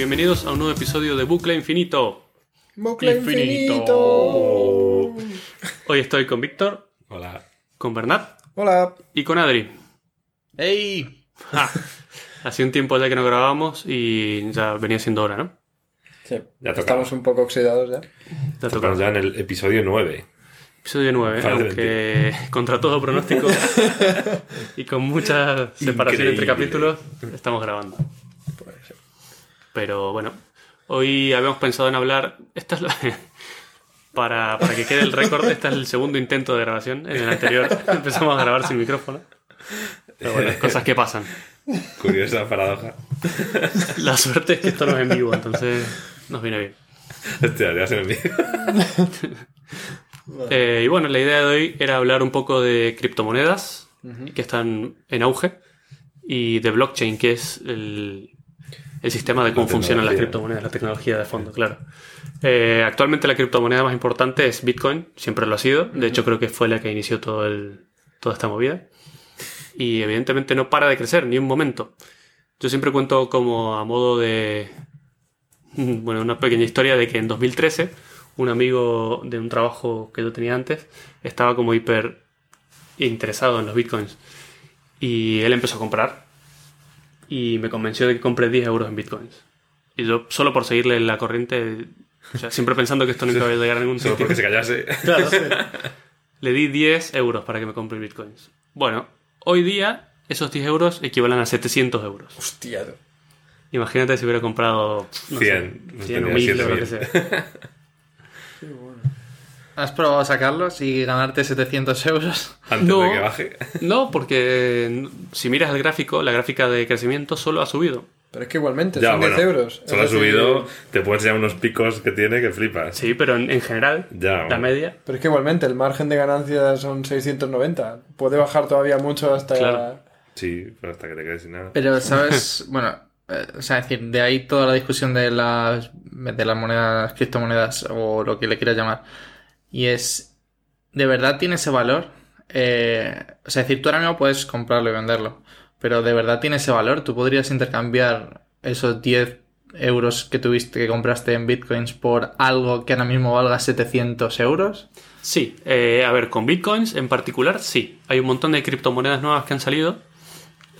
Bienvenidos a un nuevo episodio de Bucle Infinito. Bucle Infinito. infinito. Hoy estoy con Víctor, Hola. con Bernat Hola. y con Adri. ¡Ey! Ah, hace un tiempo ya que no grabábamos y ya venía siendo hora, ¿no? Sí, Ya estamos un poco oxidados ya. Ya Estamos toca. ya en el episodio 9. Episodio 9, Padre aunque contra todo pronóstico y con mucha separación entre capítulos, estamos grabando. Puede ser. Pero bueno, hoy habíamos pensado en hablar. Esta es la- para, para que quede el récord, este es el segundo intento de grabación. En el anterior empezamos a grabar sin micrófono. Pero bueno, cosas que pasan. Curiosa paradoja. La suerte es que esto no es en vivo, entonces nos viene bien. Hostia, ya se me. Eh, y bueno, la idea de hoy era hablar un poco de criptomonedas que están en auge y de blockchain, que es el, el sistema de cómo La funcionan las criptomonedas, la tecnología de fondo, claro. Eh, actualmente la criptomoneda más importante es Bitcoin, siempre lo ha sido. De hecho, creo que fue la que inició todo el, toda esta movida. Y evidentemente no para de crecer, ni un momento. Yo siempre cuento como a modo de. Bueno, una pequeña historia de que en 2013 un amigo de un trabajo que yo tenía antes estaba como hiper interesado en los bitcoins. Y él empezó a comprar. Y me convenció de que compre 10 euros en bitcoins. Y yo, solo por seguirle la corriente, o sea, siempre pensando que esto nunca iba a llegar a ningún Solo sitio. porque se callase. Claro. Le di 10 euros para que me compre bitcoins. Bueno, hoy día esos 10 euros equivalen a 700 euros. Hostia. Imagínate si hubiera comprado no sé, 100, 100 o tendría 1000 o lo que 7000. sea. ¿Has probado a sacarlos y ganarte 700 euros? Antes No. de que baje. No, porque si miras el gráfico, la gráfica de crecimiento solo ha subido. Pero es que igualmente, Ya, son bueno. 10 euros. Solo ha subido. Te puedes enseñar unos picos que tiene que flipas. Sí, pero en, en general, Ya, la media. Pero es que igualmente el margen de ganancia son 690. Puede bajar todavía mucho hasta... Claro. Sí, pero hasta que te quedes sin nada. Pero, ¿sabes? bueno, eh, o sea, es decir, de ahí toda la discusión de las, de las monedas, criptomonedas o lo que le quieras llamar. Y es, ¿de verdad tiene ese valor? Eh, o sea, es decir, tú ahora mismo puedes comprarlo y venderlo, pero ¿de verdad tiene ese valor? ¿Tú podrías intercambiar esos 10 euros que tuviste, que compraste en bitcoins por algo que ahora mismo valga 700 euros? Sí, eh, a ver, con bitcoins en particular, sí. Hay un montón de criptomonedas nuevas que han salido.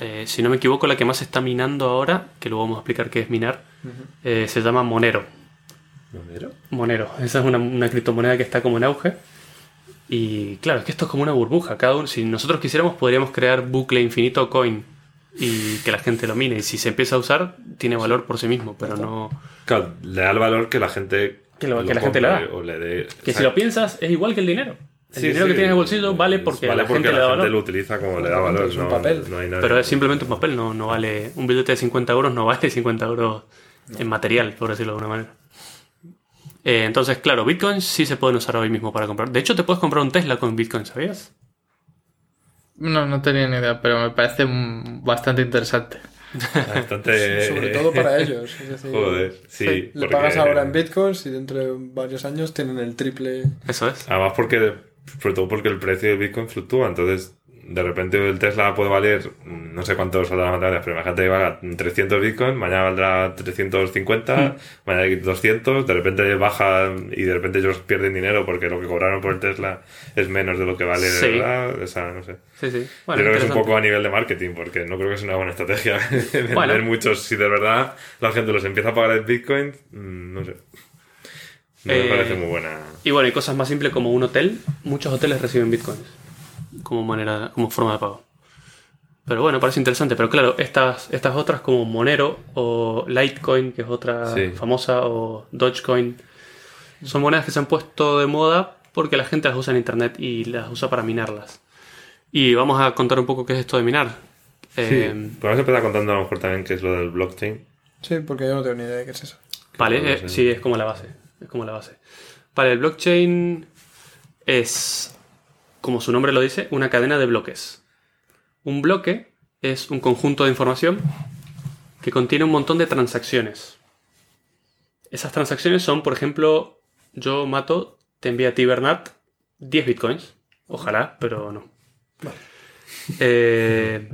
Eh, si no me equivoco, la que más está minando ahora, que luego vamos a explicar qué es minar, eh, se llama Monero. ¿Monero? Monero. Esa es una, una criptomoneda que está como en auge. Y claro, es que esto es como una burbuja. Cada uno, si nosotros quisiéramos, podríamos crear bucle infinito coin y que la gente lo mine. Y si se empieza a usar, tiene valor por sí mismo, pero no. Claro, le da el valor que la gente. Que lo- que la gente le da. compre O le dé. Que o si lo piensas, es igual que el dinero. El sí, dinero sí, que tienes en el bolsillo vale porque vale la porque gente le da gente valor. lo utiliza como le da valor. Es un no, papel. no hay nada. Pero es simplemente un papel, no, no vale. Un billete de 50 euros no vale 50 euros en material, por decirlo de alguna manera. Eh, entonces, claro, bitcoins sí se pueden usar hoy mismo para comprar. De hecho, te puedes comprar un Tesla con bitcoin, ¿sabías? No, no tenía ni idea, pero me parece bastante interesante. Bastante. Sobre todo para ellos. Es decir, Joder, sí. Le porque- pagas ahora en bitcoins y dentro de varios años tienen el triple. Eso es. Además, porque. Sobre todo porque el precio del Bitcoin fluctúa. Entonces, de repente el Tesla puede valer. mm, No sé cuántos saldrán las matemáticas, pero imagínate que valga 300 Bitcoin, mañana valdrá 350, Hmm. mañana 200. De repente baja y de repente ellos pierden dinero porque lo que cobraron por el Tesla es menos de lo que vale Sí. verdad. O sea, no sé. Sí, sí. Yo creo que es un poco a nivel de marketing, porque no creo que sea una buena estrategia vender Bueno. muchos. Si de verdad la gente los empieza a pagar en Bitcoin, mm, no sé. No me Eh, parece muy buena. Y bueno, y cosas más simples como un hotel. Muchos hoteles reciben bitcoins como manera, como forma de pago. Pero bueno, parece interesante. Pero claro, estas, estas otras como Monero o Litecoin, que es otra Sí. famosa, o Dogecoin, son monedas que se han puesto de moda porque la gente las usa en internet y las usa para minarlas. Y vamos a contar un poco qué es esto de minar. Eh, Podemos empezar contando a lo mejor también qué es lo del blockchain. Sí, porque yo no tengo ni idea de qué es eso. Vale, eh, sí, es como la base. Es como la base. Vale, el blockchain es, como su nombre lo dice, una cadena de bloques. Un bloque es un conjunto de información que contiene un montón de transacciones. Esas transacciones son, por ejemplo, yo mato, te envía a ti, Bernat, 10 bitcoins. Ojalá, pero no. Eh,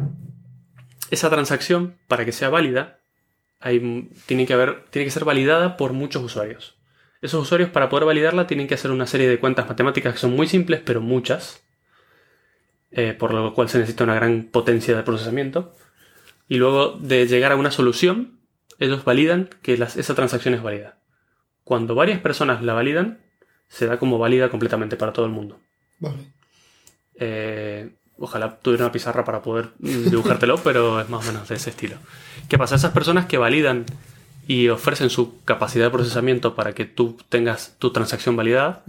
esa transacción, para que sea válida, hay, tiene, que haber, tiene que ser validada por muchos usuarios. Esos usuarios para poder validarla tienen que hacer una serie de cuentas matemáticas que son muy simples, pero muchas, eh, por lo cual se necesita una gran potencia de procesamiento. Y luego de llegar a una solución, ellos validan que las- esa transacción es válida. Cuando varias personas la validan, se da como válida completamente para todo el mundo. Vale. Eh, ojalá tuviera una pizarra para poder dibujártelo, pero es más o menos de ese estilo. ¿Qué pasa? Esas personas que validan y ofrecen su capacidad de procesamiento para que tú tengas tu transacción validada,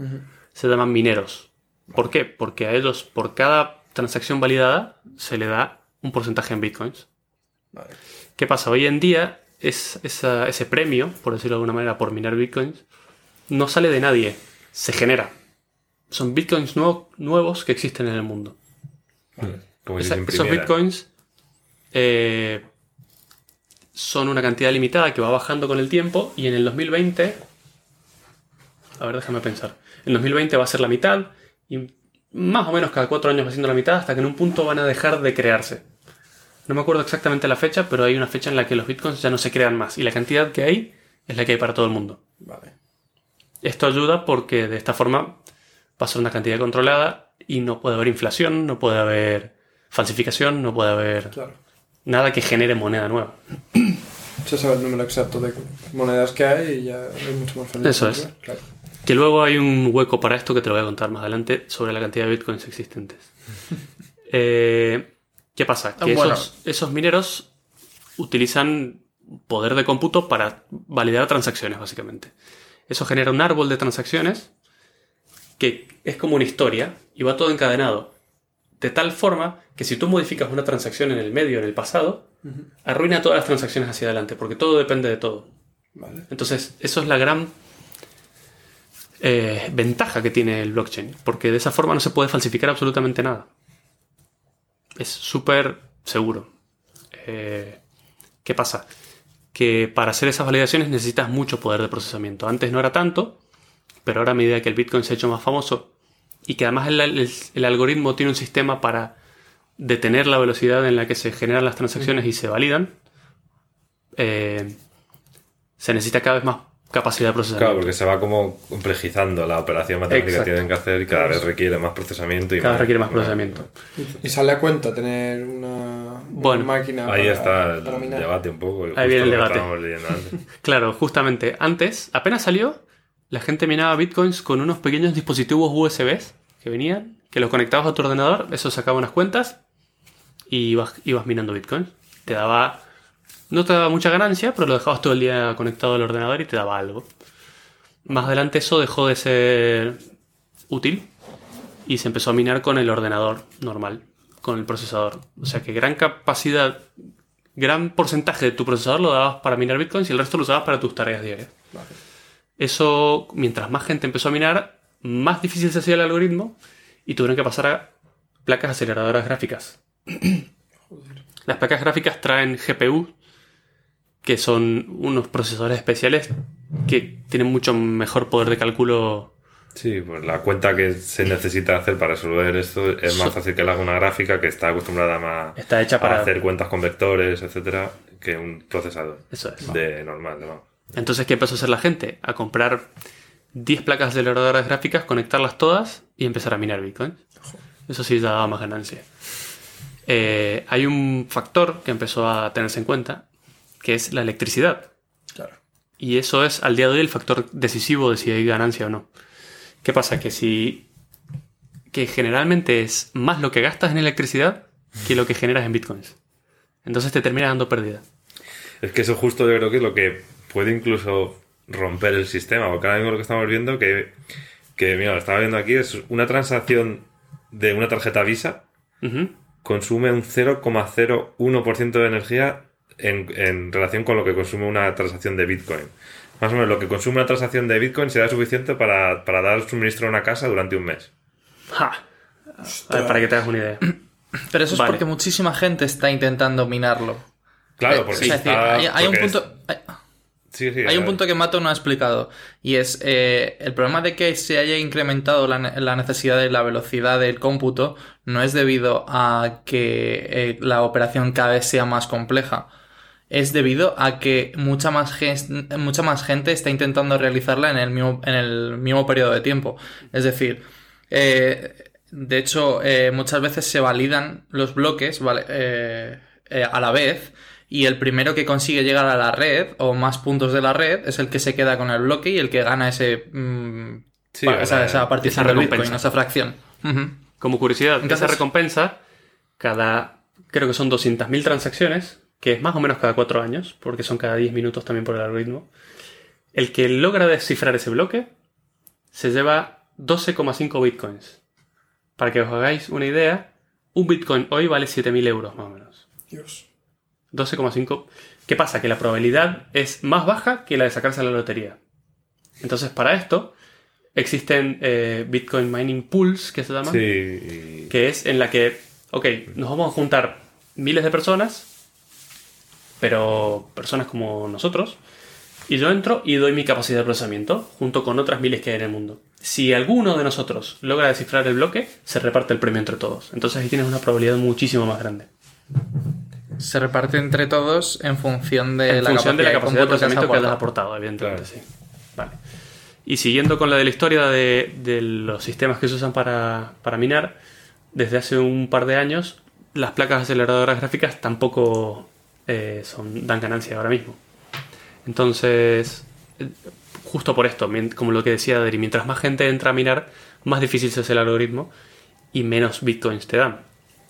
se llaman mineros. ¿Por qué? Porque a ellos, por cada transacción validada, se le da un porcentaje en bitcoins. Vale. ¿Qué pasa? Hoy en día, es, esa- ese premio, por decirlo de alguna manera, por minar bitcoins, no sale de nadie, se genera. Son bitcoins nuevo- nuevos que existen en el mundo. Como Esa- esos bitcoins eh, son una cantidad limitada que va bajando con el tiempo y en el 2020, a ver, déjame pensar, en 2020 va a ser la mitad y más o menos cada cuatro años va siendo la mitad hasta que en un punto van a dejar de crearse. No me acuerdo exactamente la fecha, pero hay una fecha en la que los bitcoins ya no se crean más y la cantidad que hay es la que hay para todo el mundo. Vale. Esto ayuda porque de esta forma va a ser una cantidad controlada y no puede haber inflación, no puede haber falsificación, no puede haber Claro. nada que genere moneda nueva. Se sabe el número exacto de monedas que hay y ya es mucho más fácil. Eso es. Claro. Que luego hay un hueco para esto que te lo voy a contar más adelante sobre la cantidad de bitcoins existentes. Eh, ¿Qué pasa? Que Bueno. esos, esos mineros utilizan poder de cómputo para validar transacciones, básicamente. Eso genera un árbol de transacciones que es como una historia y va todo encadenado. De tal forma que si tú modificas una transacción en el medio, en el pasado, arruina todas las transacciones hacia adelante, porque todo depende de todo. Vale. Entonces, eso es la gran eh, ventaja que tiene el blockchain, porque de esa forma no se puede falsificar absolutamente nada. Es súper seguro. Eh, ¿Qué pasa? Que para hacer esas validaciones necesitas mucho poder de procesamiento. Antes no era tanto, pero ahora a medida que el Bitcoin se ha hecho más famoso y que además el, algoritmo tiene un sistema para detener la velocidad en la que se generan las transacciones y se validan, eh, se necesita cada vez más capacidad de procesamiento. Claro, porque se va como complejizando la operación matemática Exacto. que tienen que hacer y cada vez requiere más procesamiento y Cada vez requiere más procesamiento. Y sale a cuenta tener una, Bueno, una máquina Ahí para, está el para debate un poco. justo viene el debate. Claro, justamente antes, apenas salió, la gente minaba bitcoins con unos pequeños dispositivos USB que venían, que los conectabas a tu ordenador, eso sacaba unas cuentas y ibas, ibas minando bitcoins. Te daba. No te daba mucha ganancia, pero lo dejabas todo el día conectado al ordenador y te daba algo. Más adelante eso dejó de ser útil y se empezó a minar con el ordenador normal, con el procesador. O sea que gran capacidad, gran porcentaje de tu procesador lo dabas para minar bitcoins y el resto lo usabas para tus tareas diarias. Vale. Eso, mientras más gente empezó a minar, más difícil se hacía el algoritmo y tuvieron que pasar a placas aceleradoras gráficas. Las placas gráficas traen GPU, que son unos procesadores especiales que tienen mucho mejor poder de cálculo. Sí, pues la cuenta que se necesita hacer para resolver esto es más So- fácil que la haga una gráfica que está acostumbrada más Está hecha para- a hacer cuentas con vectores, etcétera, que un procesador Eso es. de normal. ¿no? Entonces, ¿qué empezó a hacer la gente? A comprar 10 placas aceleradoras gráficas, conectarlas todas y empezar a minar bitcoins. Eso sí ya daba más ganancia. Eh, hay un factor que empezó a tenerse en cuenta, que es la electricidad. Claro. Y eso es al día de hoy el factor decisivo de si hay ganancia o no. ¿Qué pasa? Que si. que generalmente es más lo que gastas en electricidad que lo que generas en bitcoins. Entonces te termina dando pérdida. Es que eso justo yo creo que es lo que puede incluso romper el sistema, porque ahora mismo lo que estamos viendo que, que mira, lo estaba viendo aquí, es una transacción de una tarjeta Visa consume un 0,01% de energía en, en relación con lo que consume una transacción de Bitcoin. Más o menos lo que consume una transacción de Bitcoin será suficiente para, para dar suministro a una casa durante un mes. ¡Ja! A ver, para que te hagas una idea. Pero eso es Vale. porque muchísima gente está intentando minarlo. Claro, Eh, porque es decir, está- hay, hay un es- punto. hay- Sí, sí, Hay un punto que Mato no ha explicado y es eh, el problema de que se haya incrementado la, ne- la necesidad de la velocidad del cómputo no es debido a que eh, la operación cada vez sea más compleja. Es debido a que mucha más, gen- mucha más gente está intentando realizarla en el mismo, en el mismo periodo de tiempo. Es decir, eh, de hecho, eh, muchas veces se validan los bloques ¿vale? Eh, a la vez y el primero que consigue llegar a la red o más puntos de la red es el que se queda con el bloque y el que gana ese, mm, Sí, esa, esa partición Esa del Bitcoin, recompensa. esa fracción. Como curiosidad, Entonces- esa recompensa, cada, creo que son 200.000 transacciones, que es más o menos cada 4 años, porque son cada 10 minutos también por el algoritmo. El que logra descifrar ese bloque se lleva 12,5 bitcoins. Para que os hagáis una idea, un bitcoin hoy vale 7.000 euros más o menos. Dios. 12,5. ¿Qué pasa? Que la probabilidad es más baja que la de sacarse la lotería. Entonces, para esto, existen eh, Bitcoin Mining Pools, que se llaman Sí. que es en la que, ok, nos vamos a juntar miles de personas, pero personas como nosotros, y yo entro y doy mi capacidad de procesamiento junto con otras miles que hay en el mundo. Si alguno de nosotros logra descifrar el bloque, se reparte el premio entre todos. Entonces ahí tienes una probabilidad muchísimo más grande. Se reparte entre todos en función de en la función de la capacidad de que has procesamiento que hayas aportado. aportado, evidentemente, Claro. sí. Vale. Y siguiendo con la de la historia de, de los sistemas que se usan para, para minar, desde hace un par de años, las placas aceleradoras gráficas tampoco eh, son, dan ganancia ahora mismo. Entonces, eh, justo por esto, como lo que decía Adri, mientras más gente entra a minar, más difícil se hace el algoritmo y menos bitcoins te dan.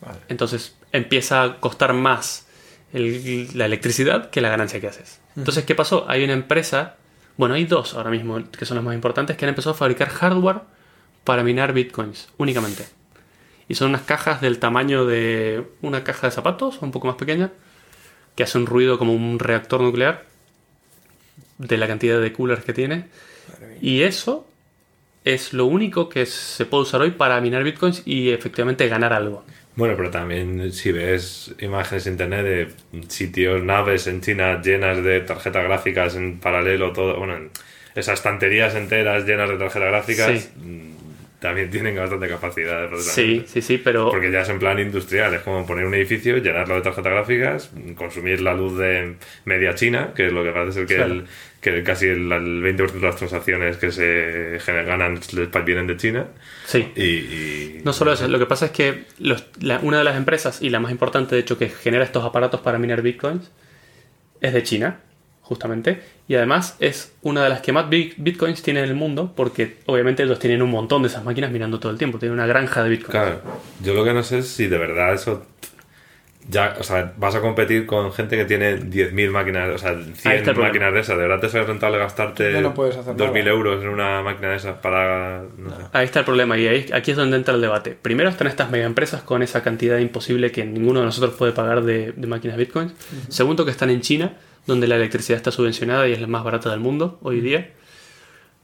Vale. Entonces empieza a costar más el- la electricidad que la ganancia que haces. Entonces, ¿qué pasó? Hay una empresa, bueno, hay dos ahora mismo que son las más importantes, que han empezado a fabricar hardware para minar bitcoins únicamente. Y son unas cajas del tamaño de una caja de zapatos, un poco más pequeña, que hace un ruido como un reactor nuclear de la cantidad de coolers que tiene. Y eso es lo único que se puede usar hoy para minar bitcoins y efectivamente ganar algo. Bueno, pero también si ves imágenes en internet de sitios, naves en China llenas de tarjetas gráficas en paralelo, todo, bueno, en- esas estanterías enteras llenas de tarjetas gráficas, Sí. También tienen bastante capacidad de Sí, sí, sí, pero Porque ya es en plan industrial, es como poner un edificio, llenarlo de tarjetas gráficas, consumir la luz de media China, que es lo que parece ser que, Claro. el, que casi el, el 20% de las transacciones que se ganan vienen de China. sí. Y, y- No solo eso, lo que pasa es que los- la- una de las empresas, y la más importante de hecho, que genera estos aparatos para minar bitcoins, es de China, justamente. Y además es una de las que más bit- bitcoins tiene en el mundo, porque obviamente ellos tienen un montón de esas máquinas mirando todo el tiempo. Tienen una granja de bitcoins. Claro, yo lo que no sé es si de verdad eso. Ya, o sea, vas a competir con gente que tiene 10.000 máquinas, o sea, Ahí 100 está el problema. máquinas de esas. ¿De verdad te sale rentable gastarte no puedes hacer 2.000 nada. euros en una máquina de esas para. No sé. Ahí está el problema, y ahí, aquí es donde entra el debate. Primero están estas mega empresas con esa cantidad imposible que ninguno de nosotros puede pagar de, de máquinas bitcoins. Segundo, que están en China, donde la electricidad está subvencionada y es la más barata del mundo hoy día.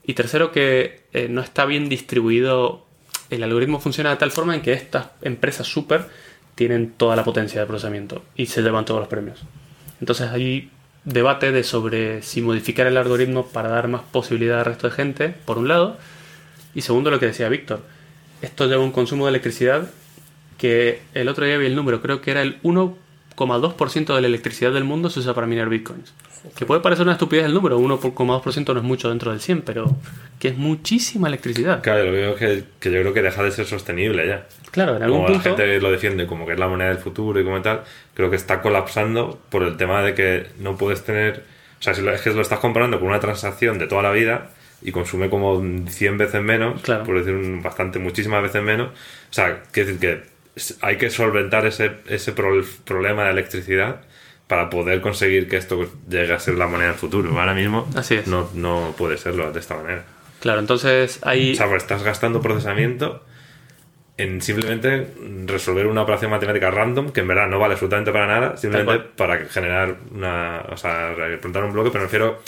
Y tercero, que eh, no está bien distribuido. El algoritmo funciona de tal forma en que estas empresas super tienen toda la potencia de procesamiento y se llevan todos los premios. Entonces hay debate de sobre si modificar el algoritmo para dar más posibilidad al resto de gente, por un lado, y segundo lo que decía Víctor, esto lleva un consumo de electricidad que el otro día vi el número, creo que era el 1,2% de la electricidad del mundo se usa para minar bitcoins. Que puede parecer una estupidez el número, 1,2% no es mucho dentro del 100, pero que es muchísima electricidad. Claro, lo que digo es que, que yo creo que deja de ser sostenible ya. Claro, en algún Como la punto... gente lo defiende como que es la moneda del futuro y como tal, creo que está colapsando por el tema de que no puedes tener. O sea, si lo, es que lo estás comparando con una transacción de toda la vida y consume como 100 veces menos, Claro. por decir un- bastante, muchísimas veces menos. O sea, quiere decir que hay que solventar ese, ese pro- problema de electricidad para poder conseguir que esto llegue a ser la moneda del futuro. Ahora mismo Así es. No, no puede serlo de esta manera. Claro, entonces hay... O sea, pues estás gastando procesamiento en simplemente resolver una operación matemática random que en verdad no vale absolutamente para nada, simplemente para generar una. O sea, representar un bloque, pero me refiero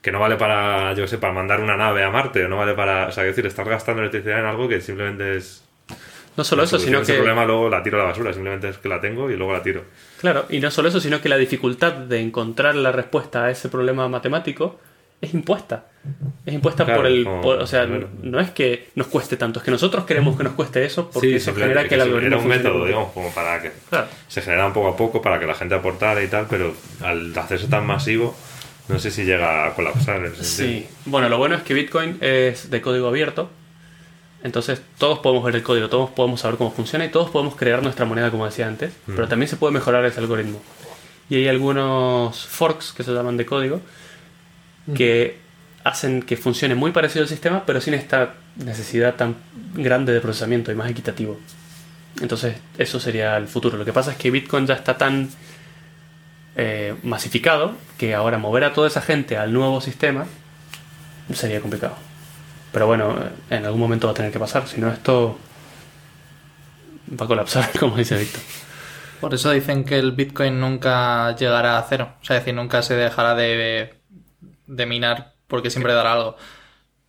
que no vale para, yo sé, para mandar una nave a Marte, o no vale para. O sea, es decir, estás gastando electricidad en algo que simplemente es. No solo eso, sino que... problema luego la tiro a la basura, simplemente es que la tengo y luego la tiro. Claro, y no solo eso, sino que la dificultad de encontrar la respuesta a ese problema matemático es impuesta. Es impuesta Claro, por el... como- por- o sea, no es que nos cueste tanto, es que nosotros queremos que nos cueste eso porque Sí, eso genera que el sí, algoritmo Era un método, digamos, como para que Claro. se generara poco a poco para que la gente aportara y tal, pero al hacerse tan masivo, no sé si llega a colapsar. en ese sentido. Sí, bueno, lo bueno es que Bitcoin es de código abierto, entonces todos podemos ver el código, todos podemos saber cómo funciona y todos podemos crear nuestra moneda, como decía antes, pero también se puede mejorar ese algoritmo. Y hay algunos forks que se llaman de código que hacen que funcione muy parecido al sistema, pero sin esta necesidad tan grande de procesamiento y más equitativo. Entonces, eso sería el futuro. Lo que pasa es que Bitcoin ya está tan eh, masificado que ahora mover a toda esa gente al nuevo sistema sería complicado. Pero bueno, en algún momento va a tener que pasar, si no esto va a colapsar, como dice Víctor. Por eso dicen que el Bitcoin nunca llegará a cero. O sea, es decir, nunca se dejará de, de minar porque siempre dará algo.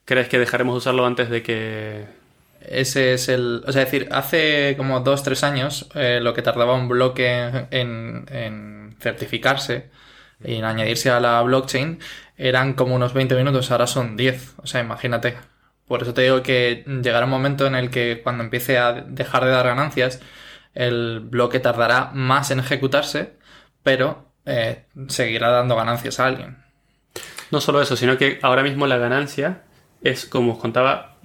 ¿Crees que dejaremos de usarlo antes de que... Ese es el. O sea, es decir, hace como dos, tres años, eh, lo que tardaba un bloque en, en certificarse y en añadirse a la blockchain eran como unos 20 minutos, ahora son 10. O sea, imagínate. Por eso te digo que llegará un momento en el que cuando empiece a dejar de dar ganancias, el bloque tardará más en ejecutarse, pero eh, seguirá dando ganancias a alguien. No solo eso, sino que ahora mismo la ganancia es, como os contaba,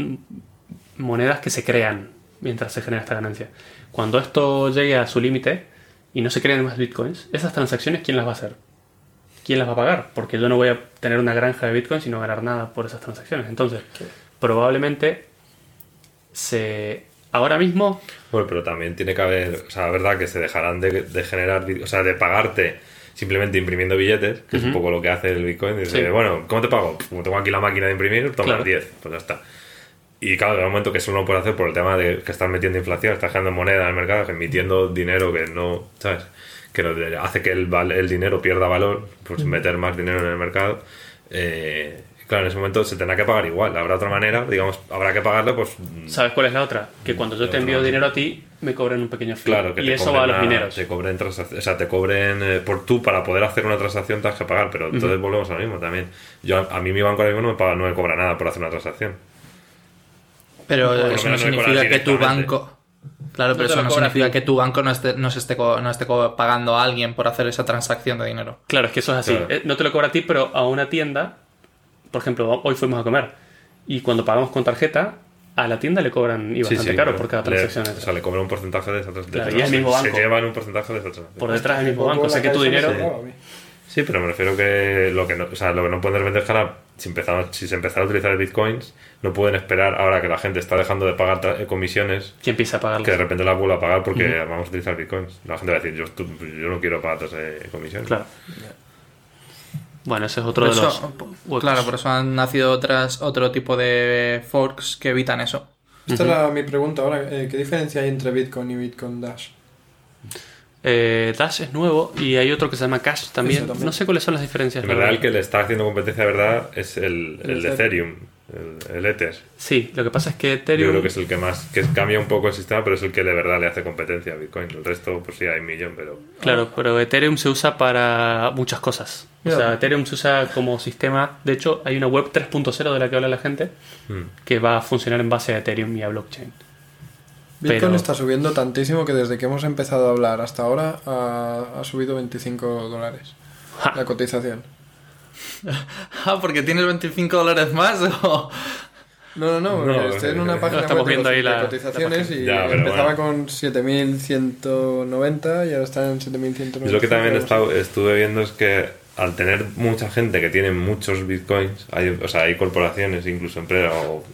monedas que se crean mientras se genera esta ganancia. Cuando esto llegue a su límite y no se creen más bitcoins, esas transacciones, ¿quién las va a hacer? ¿Quién las va a pagar? Porque yo no voy a tener una granja de bitcoins y no ganar nada por esas transacciones. Entonces, probablemente se... Ahora mismo, Bueno, pero también tiene que haber, o sea, la verdad que se dejarán de, de generar, o sea, de pagarte simplemente imprimiendo billetes, que es un poco lo que hace el Bitcoin. Dice, Sí. bueno, ¿cómo te pago? Como tengo aquí la máquina de imprimir, toma Claro. 10, pues ya está. Y claro, llega un momento que eso no lo puedes hacer por el tema de que estás metiendo inflación, estás generando moneda en el mercado, emitiendo dinero que no, ¿sabes? Que hace que el, el dinero pierda valor, pues meter más dinero en el mercado. Eh, claro, en ese momento se tendrá que pagar igual. Habrá otra manera, digamos, habrá que pagarlo, pues ¿sabes cuál es la otra? Que cuando yo te envío dinero a ti, me cobren un pequeño fee. Claro, que y eso va a los mineros. Te cobren o sea, te cobren eh, por tú para poder hacer una transacción te has que pagar, pero entonces volvemos a lo mismo también. Yo a, a mí mi banco ahora mismo no me, paga, no me cobra nada por hacer una transacción. Pero Por eso no significa que tu banco. Claro, pero eso no significa que tu banco no esté, no se esté, co- no esté pagando a alguien por hacer esa transacción de dinero. Claro, es que eso es así. Claro. Eh, No te lo cobra a ti, pero a una tienda, por ejemplo, hoy fuimos a comer y cuando pagamos con tarjeta, a la tienda le cobran y bastante caro por cada le- transacción. o sea, le cobran un porcentaje de esa transacción. Claro, y es el mismo banco. Se llevan un porcentaje de esa transacción. por detrás del mismo banco. O sea que tu dinero. Sí, pero me refiero que lo que no, o sea, lo que no pueden vender es que ahora, si, empezamos, si se empezara a utilizar bitcoins, no pueden esperar ahora que la gente está dejando de pagar eh, comisiones ¿Quién empieza a pagarlo? que de repente la vuelva a pagar porque vamos a utilizar bitcoins. La gente va a decir, yo, tú- yo no quiero pagar eh, comisiones. Claro. Bueno, ese es otro Por de los. eso, claro, por eso han nacido otras, otro tipo de forks que evitan eso. Esta era mi pregunta ahora. eh, ¿Qué diferencia hay entre Bitcoin y Bitcoin Dash? Eh, Dash es nuevo y hay otro que se llama Cash también. No sé cuáles son las diferencias. En la verdad, el que le está haciendo competencia de verdad es el, El el de Ethereum. Ethereum, el, el Ether. Sí, lo que pasa es que Yo Ethereum. creo que es el que más, que cambia un poco el sistema, pero es el que de verdad le hace competencia a Bitcoin. El resto, pues sí, hay un millón, pero... Claro, pero Ethereum se usa para muchas cosas. O sea, Ethereum se usa como sistema. De hecho, hay una web 3.0 de la que habla la gente Mm. que va a funcionar en base a Ethereum y a blockchain. Bitcoin Pero- está subiendo tantísimo que desde que hemos empezado a hablar hasta ahora ha, ha subido 25 dólares Ja. la cotización. Ah, porque tienes 25 dólares más o... No, no, no, estoy en eh, una no, página estamos web viendo ahí de la- cotizaciones la y Ya, empezaba bueno. con 7.190 y ahora está en 7.190. Y lo que también estado- estuve viendo es que al tener mucha gente que tiene muchos bitcoins, hay, o sea, hay corporaciones, incluso empresas o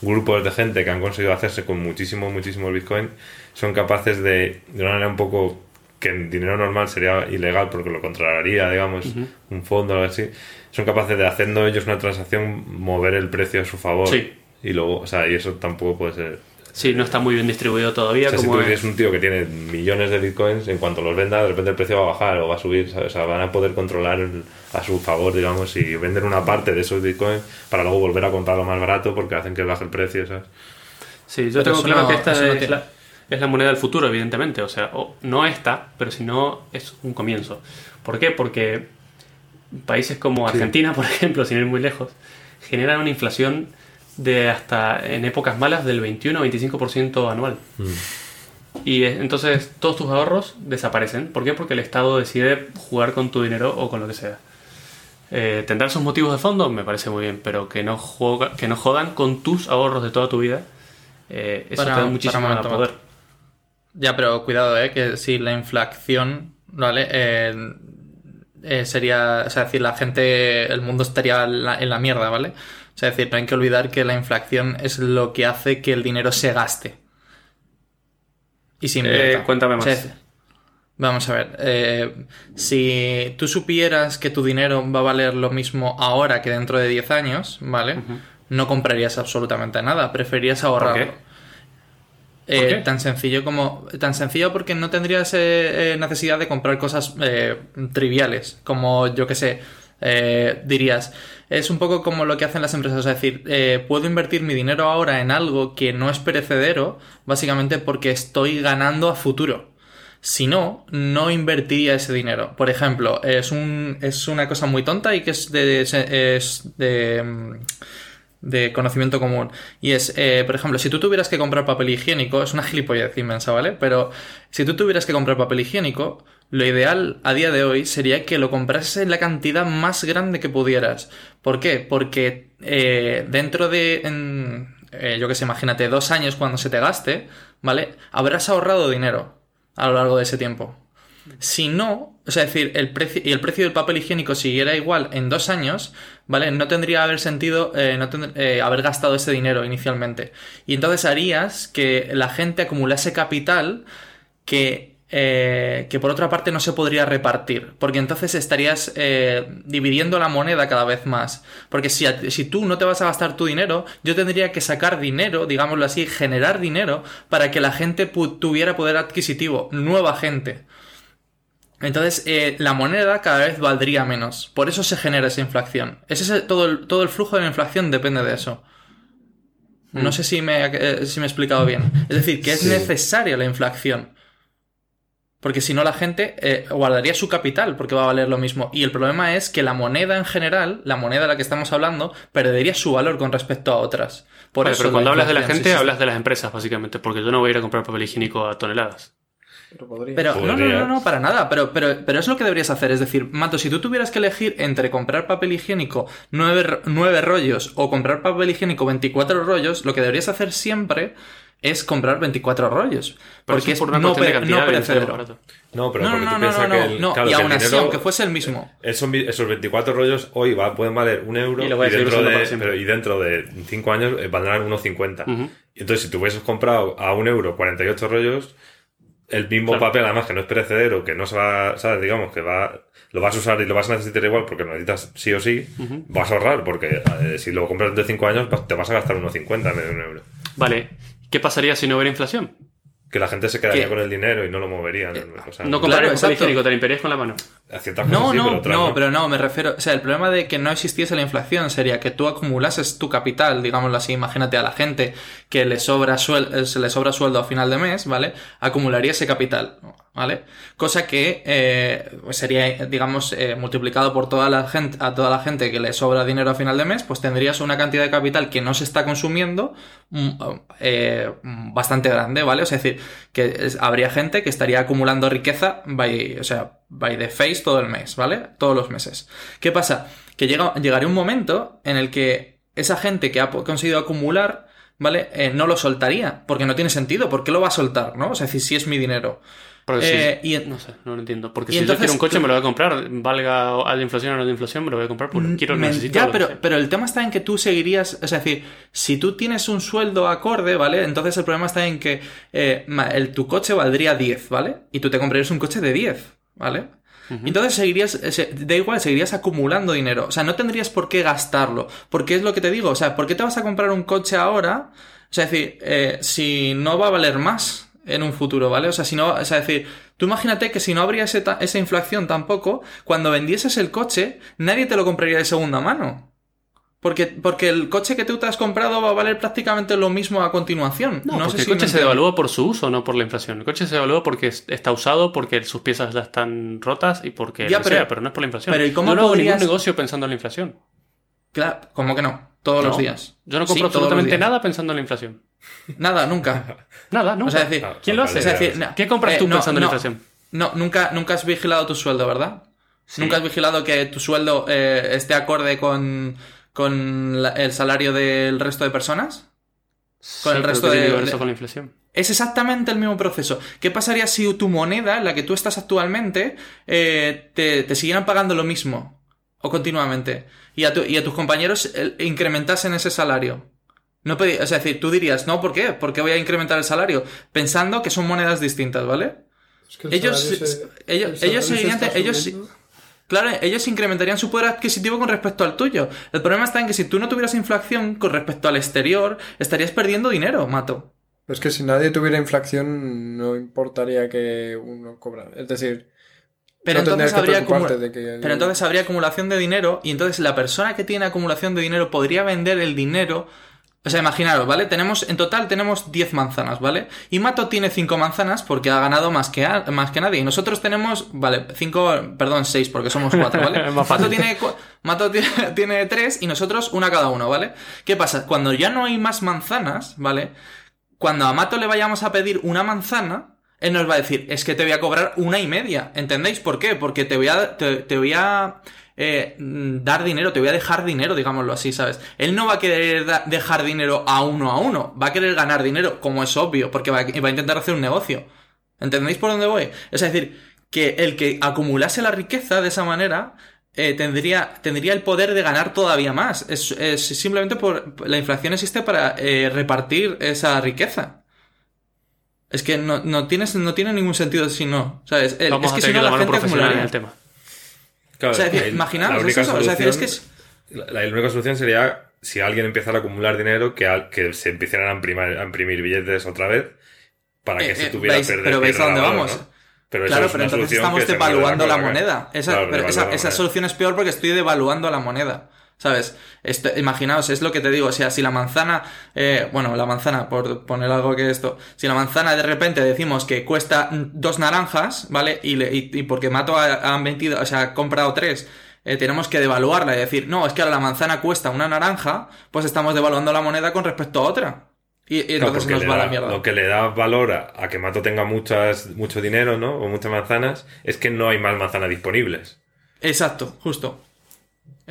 grupos de gente que han conseguido hacerse con muchísimos, muchísimos bitcoins, son capaces de, de una manera un poco que en dinero normal sería ilegal porque lo controlaría, digamos, un fondo o algo así, son capaces de, haciendo ellos una transacción, mover el precio a su favor. Sí. Y luego, o sea, y eso tampoco puede ser Sí, no está muy bien distribuido todavía. o sea, si tú tienes un tío que tiene millones de bitcoins, en cuanto los venda, de repente el precio va a bajar o va a subir, ¿sabes? O sea, van a poder controlar el- a su favor, digamos, y vender una parte de esos bitcoins para luego volver a comprarlo más barato porque hacen que baje el precio, ¿sabes? Sí, yo Pero tengo claro no- que esta no es, tiene- la, es la moneda del futuro, evidentemente. O sea, o- no esta, pero si no es un comienzo. ¿Por qué? Porque países como Argentina, por ejemplo, sin ir muy lejos, generan una inflación de hasta en épocas malas del 21 o 25% anual. Y eh, entonces todos tus ahorros desaparecen. ¿Por qué? Porque el Estado decide jugar con tu dinero o con lo que sea. Eh, tendrán sus motivos de fondo, me parece muy bien, pero que no, juega, que no jodan con tus ahorros de toda tu vida. eh, eso Para- te da muchísimo para poder. Ya, pero cuidado, ¿eh? Que si la inflación, ¿vale? Eh, eh, sería, o sea, decir, la gente, el mundo estaría en la, en la mierda, ¿vale? O sea, decir, no hay que olvidar que la inflación es lo que hace que el dinero se gaste. Y se invierta. Eh, cuéntame O sea, más. vamos a ver, eh, si tú supieras que tu dinero va a valer lo mismo ahora que dentro de 10 años, ¿vale? No comprarías absolutamente nada, preferirías ahorrarlo. qué? Eh. Tan sencillo como. Tan sencillo porque no tendrías eh, necesidad de comprar cosas eh, triviales. Como yo que sé. eh, dirías. Es un poco como lo que hacen las empresas. Es decir, puedo invertir mi dinero ahora en algo que no es perecedero. Básicamente porque estoy ganando a futuro. Si no, no invertiría ese dinero. Por ejemplo, es un. es una cosa muy tonta y que es de. es de. De conocimiento común. Y es, eh, por ejemplo, si tú tuvieras que comprar papel higiénico, es una gilipollez inmensa, ¿vale? Pero si tú tuvieras que comprar papel higiénico, lo ideal a día de hoy sería que lo comprases en la cantidad más grande que pudieras. ¿Por qué? Porque eh, dentro de, eh, yo que sé, imagínate, dos años cuando se te gaste, ¿vale? Habrás ahorrado dinero a lo largo de ese tiempo. Si no, o sea, es decir, el precio y el precio del papel higiénico siguiera igual en dos años, ¿vale? No tendría haber sentido eh, no eh, haber gastado ese dinero inicialmente. Y entonces harías que la gente acumulase capital que, eh, que por otra parte no se podría repartir. Porque entonces estarías eh, dividiendo la moneda cada vez más. Porque si, si tú no te vas a gastar tu dinero, yo tendría que sacar dinero, digámoslo así, generar dinero para que la gente tuviera poder adquisitivo, nueva gente. Entonces, eh, la moneda cada vez valdría menos. Por eso se genera esa inflación. Ese es el- todo, el, todo el flujo de la inflación depende de eso. No sé si me, eh, si me he explicado bien. Es decir, que es Sí. necesaria la inflación. Porque si no, la gente eh, guardaría su capital porque va a valer lo mismo. Y el problema es que la moneda en general, la moneda de la que estamos hablando, perdería su valor con respecto a otras. Por Vale, eso pero cuando la hablas de la gente, sí, sí, sí. hablas de las empresas, básicamente, porque yo no voy a ir a comprar papel higiénico a toneladas. Pero podría. Pero no, no, no, no, para nada. Pero, pero, pero es lo que deberías hacer. Es decir, Mato, si tú tuvieras que elegir entre comprar papel higiénico nueve, ro- nueve rollos o comprar papel higiénico 24 rollos, lo que deberías hacer siempre es comprar 24 rollos. Pero porque es por una no, de cantidad no perecedero. No, pero No, porque no, tú no, piensas no, que no, el, no. claro, y que el aún así, dinero- aunque fuese el mismo. Esos, esos 24 rollos hoy va, pueden valer un euro Y y, dentro de, pero- y dentro de 5 años eh, valdrán 1,50. Ujú. Y entonces, si tú hubieses comprado a un euro 48 rollos, el mismo Claro. papel, además que no es perecedero, que no se va, ¿sabes? Digamos que va, lo vas a usar y lo vas a necesitar igual porque lo necesitas sí o sí, vas a ahorrar porque eh, si lo compras de 5 años vas- te vas a gastar 1,50 en vez de un euro. Vale, ¿qué pasaría si no hubiera inflación? Que la gente se quedaría ¿Qué? con el dinero y no lo moverían. o sea, No Claro, comprarías papel exacto. higiénico, te lo con la mano. A ciertas cosas No, sí, no, pero otras no, pero no, me refiero. O sea, el problema de que no existiese la inflación sería que tú acumulases tu capital, digámoslo así, imagínate a la gente que le sobra suel- eh, se le sobra sueldo a final de mes, ¿vale? Acumularía ese capital, ¿vale? Cosa que eh, sería, digamos, eh, multiplicado por toda la gente, a toda la gente que le sobra dinero a final de mes, pues tendrías una cantidad de capital que no se está consumiendo mm, eh, bastante grande, ¿vale? O sea, es decir, que habría gente que estaría acumulando riqueza by, o sea, by the face todo el mes, ¿vale? Todos los meses. ¿Qué pasa? Que llega, llegaría un momento en el que esa gente que ha conseguido acumular, ¿vale? Eh, no lo soltaría, porque no tiene sentido. ¿Por qué lo va a soltar, no? O sea, es decir, si es mi dinero. Porque Eh, si- y- no sé, no lo entiendo. Porque si entonces yo quiero un coche, me lo voy a comprar. Valga a la inflación o no de inflación, me lo voy a comprar porque quiero, Me- necesito. ya, pero, el tema está en que tú seguirías, es decir, si tú tienes un sueldo acorde, ¿vale? Entonces el problema está en que eh, el, tu coche valdría 10, ¿vale? Y tú te comprarías un coche de 10, ¿vale? Entonces seguirías, eh, da igual, seguirías acumulando dinero. O sea, no tendrías por qué gastarlo. Porque es lo que te digo, o sea, ¿por qué te vas a comprar un coche ahora? O sea, es decir, eh, si no va a valer más en un futuro, ¿vale? O sea, si no, o sea, es decir, tú imagínate que si no habría ese esa inflación tampoco, cuando vendieses el coche, nadie te lo compraría de segunda mano. Porque, porque el coche que tú te has comprado va a valer prácticamente lo mismo a continuación. No, No, porque sé el coche se devalúa por su uso, no por la inflación. El coche se devalúa porque es- está usado, porque sus piezas ya están rotas y porque Ya, lo pero- sea, pero no es por la inflación. pero ¿y cómo Yo no hago podrías- ningún negocio pensando en la inflación. Claro, ¿cómo que no? Todos los días. Yo no compro absolutamente nada pensando en la inflación. Nada, nunca. Nada, nunca. O sea, es decir, Ah, ¿Quién lo hace? es decir, ¿Qué compras eh, tú no, pensando en la inflación? No, nunca, nunca has vigilado tu sueldo, ¿verdad? Sí. Nunca has vigilado que tu sueldo eh, esté acorde con, con la- el salario del resto de personas. con el resto ¿qué tiene de- con la inflación? Es exactamente el mismo proceso. ¿Qué pasaría si tu moneda, la que tú estás actualmente, eh, te, te siguieran pagando lo mismo? O continuamente. Y a, tu- y a tus compañeros eh, incrementasen ese salario. No o sea, es decir, tú dirías, no, ¿por qué? ¿Por qué voy a incrementar el salario? Pensando que son monedas distintas, ¿vale? Es que el Ellos- se- ellos- el ellos se ellos-. Claro, ellos incrementarían su poder adquisitivo con respecto al tuyo. El problema está en que si tú no tuvieras inflación con respecto al exterior, estarías perdiendo dinero, Mato. Es que si nadie tuviera inflación, no importaría que uno cobra. Es decir, Pero no entonces habría que... Pero entonces habría acumulación de dinero y entonces la persona que tiene acumulación de dinero podría vender el dinero. O sea, imaginaros, ¿vale? Tenemos, en total tenemos 10 manzanas, ¿vale? Y Mato tiene 5 manzanas porque ha ganado más que, a- más que nadie. Y nosotros tenemos, vale, 5, perdón, 6 porque somos 4, ¿vale? Mato tiene, Mato tiene, tiene 3 y nosotros una cada uno, ¿vale? ¿Qué pasa? Cuando ya no hay más manzanas, ¿vale? Cuando a Mato le vayamos a pedir una manzana, él nos va a decir, es que te voy a cobrar una y media. ¿Entendéis por qué? Porque te voy a, te, te voy a eh, mm, dar dinero, te voy a dejar dinero, digámoslo así, ¿sabes? Él no va a querer dejar dinero a uno a uno, va a querer ganar dinero, como es obvio, porque va a, va a intentar hacer un negocio. ¿Entendéis por dónde voy? Es decir, que el que acumulase la riqueza de esa manera eh, tendría, tendría el poder de ganar todavía más. Es, es simplemente por. La inflación existe para eh, repartir esa riqueza. Es que no, no, tienes, no tiene ningún sentido si no. ¿Sabes? El- Vamos es que a si tener no que la gente profesional en acumularía. el tema. Claro, O sea, es decir, imaginaos, la es única eso, o sea, es decir, es que solución- La, la única solución sería si alguien empezara a acumular dinero, que, al- que se empezaran a imprimir, a imprimir billetes otra vez para que Eh, se eh, tuviera perder pero veis a dónde vamos. ¿no? Pero Claro, es pero entonces solución estamos devaluando la moneda. Esa, Claro, pero esa, devaluar la esa moneda. solución es peor porque estoy devaluando la moneda. ¿Sabes? Este- imaginaos, es lo que te digo. O sea, si la manzana. eh, bueno, la manzana, por poner algo que esto. Si la manzana de repente decimos que cuesta dos naranjas, ¿vale? Y, le- y- y porque Mato ha, vendido, o sea, ha comprado tres. eh, tenemos que devaluarla y decir, no, es que ahora la manzana cuesta una naranja, pues estamos devaluando la moneda con respecto a otra. Y, y entonces nos va a da- la mierda. Lo que le da valor a, a que Mato tenga muchas, mucho dinero, ¿no? O muchas manzanas, es que no hay más manzanas disponibles. Exacto, justo.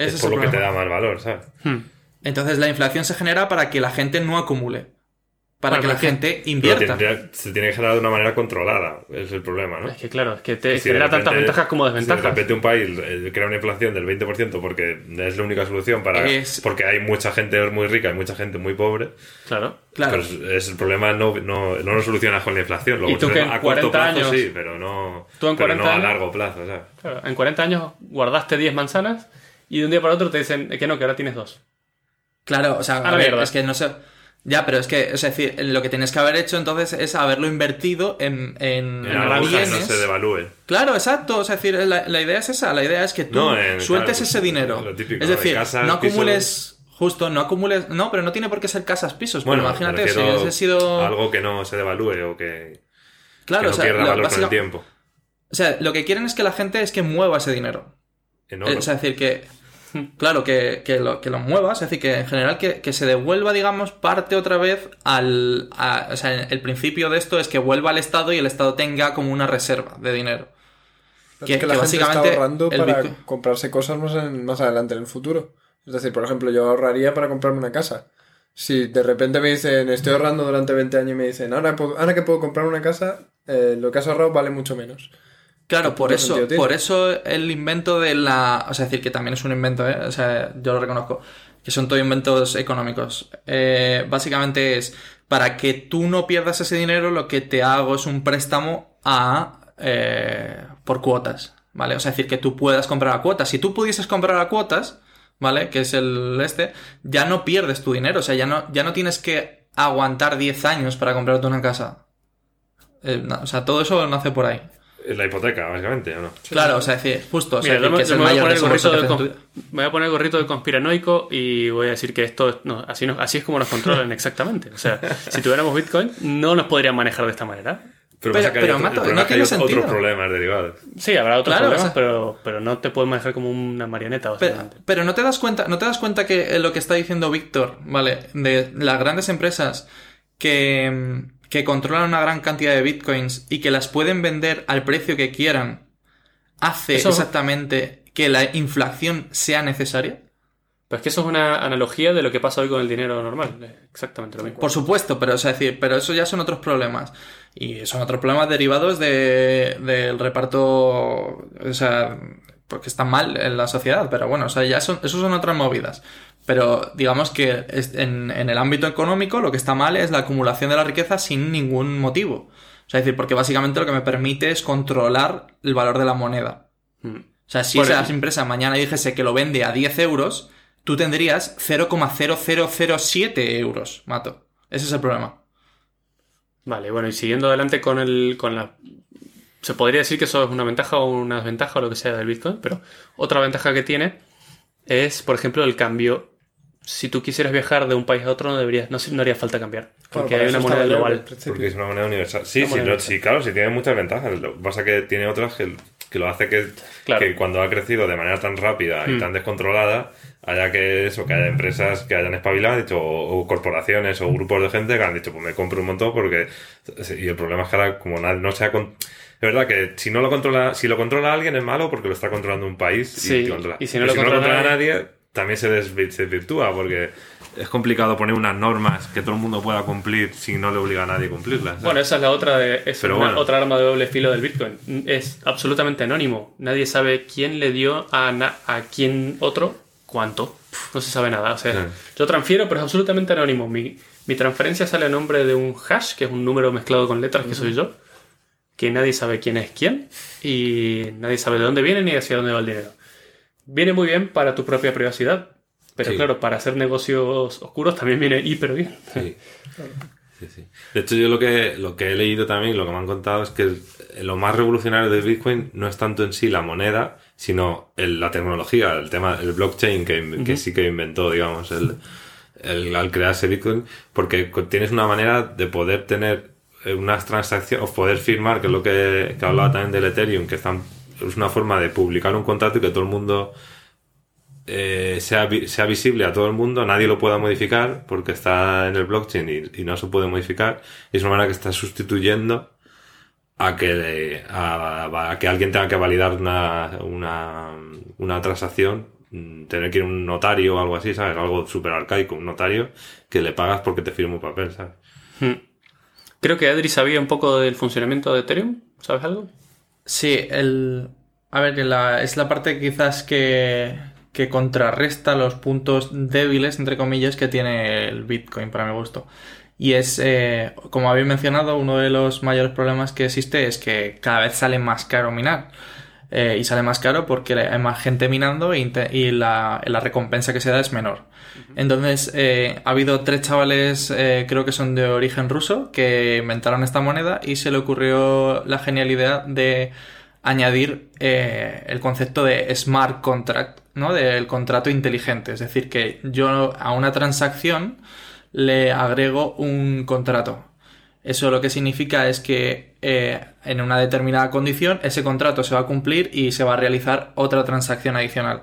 Ese es es por el lo que te da más valor, ¿sabes? Hmm. Entonces la inflación se genera para que la gente no acumule. Para Bueno, que la es que- gente Pero invierta. tendría- se tiene que generar de una manera controlada, es el problema, ¿no? Es que claro, es que te Si genera tantas ventajas como Si de desventajas. repente un país eh, crea una inflación del 20% porque es la única solución para... Es- Porque hay mucha gente muy rica y mucha gente muy pobre. Claro. Claro. Pues es el problema no, no, no lo solucionas con la inflación. Lo Y tú que en a corto 40 plazo años- sí, pero no, Tú en pero 40 no a años- largo plazo, ¿sabes? Claro, En 40 años guardaste 10 manzanas y de un día para otro te dicen que no, que ahora tienes dos. Claro, o sea, A ver, es que no sé. Ya, pero es que, es decir, lo que tienes que haber hecho entonces es haberlo invertido en, en, En algo que no bienes. se devalúe. Claro, exacto. O sea, es decir, la, la idea es esa. La idea es que tú No, en- sueltes claro, ese pues, dinero. lo típico, es decir, De no acumules. Justo, no acumules. No, pero no tiene por qué ser casas, pisos. Bueno, Bueno, imagínate, si hubiese sido. algo que no se devalúe o que, claro, que no o sea, pierda lo- valor con básica- el tiempo. O sea, lo que quieren es que la gente es que mueva ese dinero. En oro. Eh, O sea, es decir, que. Claro, que, que, lo, que lo muevas, es decir, que en general que, que se devuelva, digamos, parte otra vez al. a- o sea, el principio de esto es que vuelva al Estado y el Estado tenga como una reserva de dinero. Es que- que, la gente está ahorrando para Bitcoin- comprarse cosas más, en- más adelante en el futuro. Es decir, por ejemplo, yo ahorraría para comprarme una casa. Si de repente me dicen, estoy ahorrando durante 20 años y me dicen, ahora, ahora que puedo comprar una casa, eh, lo que has ahorrado vale mucho menos. Claro, ¿Qué por eso, por eso el invento de la. O sea, es decir, que también es un invento, ¿eh? O sea, yo lo reconozco. Que son todo inventos económicos. Eh, básicamente es para que tú no pierdas ese dinero, lo que te hago es un préstamo a. eh, por cuotas. ¿Vale? O sea, es decir, que tú puedas comprar a cuotas. Si tú pudieses comprar a cuotas, ¿vale? Que es el este, ya no pierdes tu dinero. O sea, ya no, ya no tienes que aguantar 10 años para comprarte una casa. Eh, no, o sea, todo eso nace por ahí. La hipoteca, básicamente, ¿o no? Claro, o sea, decir, justo, o sea, Mira, que es yo el me voy a mayor poner el gorrito de que haces en con- tu vida. me voy a poner el gorrito de conspiranoico y voy a decir que esto no, así, no, así es como nos controlan exactamente. O sea, si tuviéramos Bitcoin, no nos podrían manejar de esta manera. Pero, Pero- hay pero, otro- Mato, el no es tiene otros sentido. problemas derivados. Sí, habrá otros Claro, problemas, o sea- pero, pero no te pueden manejar como una marioneta. Pero, pero no te das cuenta, no te das cuenta que eh, lo que está diciendo Víctor, ¿vale? De las grandes empresas que, mm, que controlan una gran cantidad de bitcoins y que las pueden vender al precio que quieran, hace Eso- exactamente que la inflación sea necesaria. Pero es que eso es una analogía de lo que pasa hoy con el dinero normal. Es Exactamente lo mismo. Por supuesto, pero, o sea, decir, pero eso ya son otros problemas. Y son otros problemas derivados de, del reparto, o sea, porque están mal en la sociedad, pero bueno, o sea, ya son, eso son otras movidas. Pero digamos que en, en el ámbito económico lo que está mal es la acumulación de la riqueza sin ningún motivo. O sea, es decir, porque básicamente lo que me permite es controlar el valor de la moneda. Mm. O sea, si Por esa eso- empresa mañana dijese que lo vende a 10 euros, tú tendrías 0,0007 euros, mato. Ese es el problema. Vale, bueno, y siguiendo adelante con el. con la. Se podría decir que eso es una ventaja o una desventaja o lo que sea del Bitcoin, pero otra ventaja que tiene es, por ejemplo, el cambio. Si tú quisieras viajar de un país a otro, no deberías, no, no haría falta cambiar. Porque hay una moneda global. Porque es una moneda universal. Sí, sí, moneda no, universal. sí, claro, sí tiene muchas ventajas. Lo que pasa es que tiene otras que, que lo hace que, Claro. que cuando ha crecido de manera tan rápida y Hmm. tan descontrolada, haya que eso, que haya empresas que hayan espabilado, dicho, o, o corporaciones o grupos de gente que han dicho, pues me compro un montón porque... Y el problema es que ahora, como nadie, no se ha... con- Es verdad que si no lo controla, si lo controla alguien es malo porque lo está controlando un país Sí, controla. y si no Pero lo controla nadie, también se, desvi- se desvirtúa porque es complicado poner unas normas que todo el mundo pueda cumplir si no le obliga a nadie a cumplirlas. ¿sabes? Bueno, esa es la otra de, es una- bueno. otra arma de doble filo del Bitcoin. Es absolutamente anónimo. Nadie sabe quién le dio a, na- a quién otro cuánto. No se sabe nada. O sea, Sí. yo transfiero, pero es absolutamente anónimo. Mi, mi transferencia sale a nombre de un hash, que es un número mezclado con letras, que soy yo. Que nadie sabe quién es quién. Y nadie sabe de dónde viene ni hacia dónde va el dinero. Viene muy bien para tu propia privacidad. Pero Sí. claro, para hacer negocios oscuros también viene hiper bien. Sí. Sí, sí. De hecho, yo lo que, lo que he leído también, lo que me han contado es que lo más revolucionario de Bitcoin no es tanto en sí la moneda, sino el- la tecnología, el tema, el blockchain que, que sí que inventó, digamos, el, el- al crearse Bitcoin, porque tienes una manera de poder tener eh, unas transacciones, o poder firmar, que es lo que, que hablaba también del Ethereum, que están, es una forma de publicar un contrato y que todo el mundo eh, sea, sea visible a todo el mundo, nadie lo pueda modificar porque está en el blockchain y, no se puede modificar. Y es una manera que está sustituyendo a que, a, que alguien tenga que validar una, una, transacción, mm, tener que ir a un notario o algo así, ¿sabes? Algo súper arcaico, un notario que le pagas porque te firma un papel, ¿sabes? Creo que Adri sabía un poco del funcionamiento de Ethereum. ¿Sabes algo? Sí, el. A ver, la- es la parte quizás que, que contrarresta los puntos débiles, entre comillas, que tiene el Bitcoin, para mi gusto. Y es, eh, como habéis mencionado, uno de los mayores problemas que existe es que cada vez sale más caro minar. Eh, y sale más caro porque hay más gente minando e y la, la recompensa que se da es menor. Entonces, eh, ha habido tres chavales, eh, creo que son de origen ruso, que inventaron esta moneda y se le ocurrió la genial idea de añadir el concepto de smart contract, ¿no? Del contrato inteligente. Es decir, que yo a una transacción le agrego un contrato. Eso lo que significa es que eh, en una determinada condición ese contrato se va a cumplir y se va a realizar otra transacción adicional.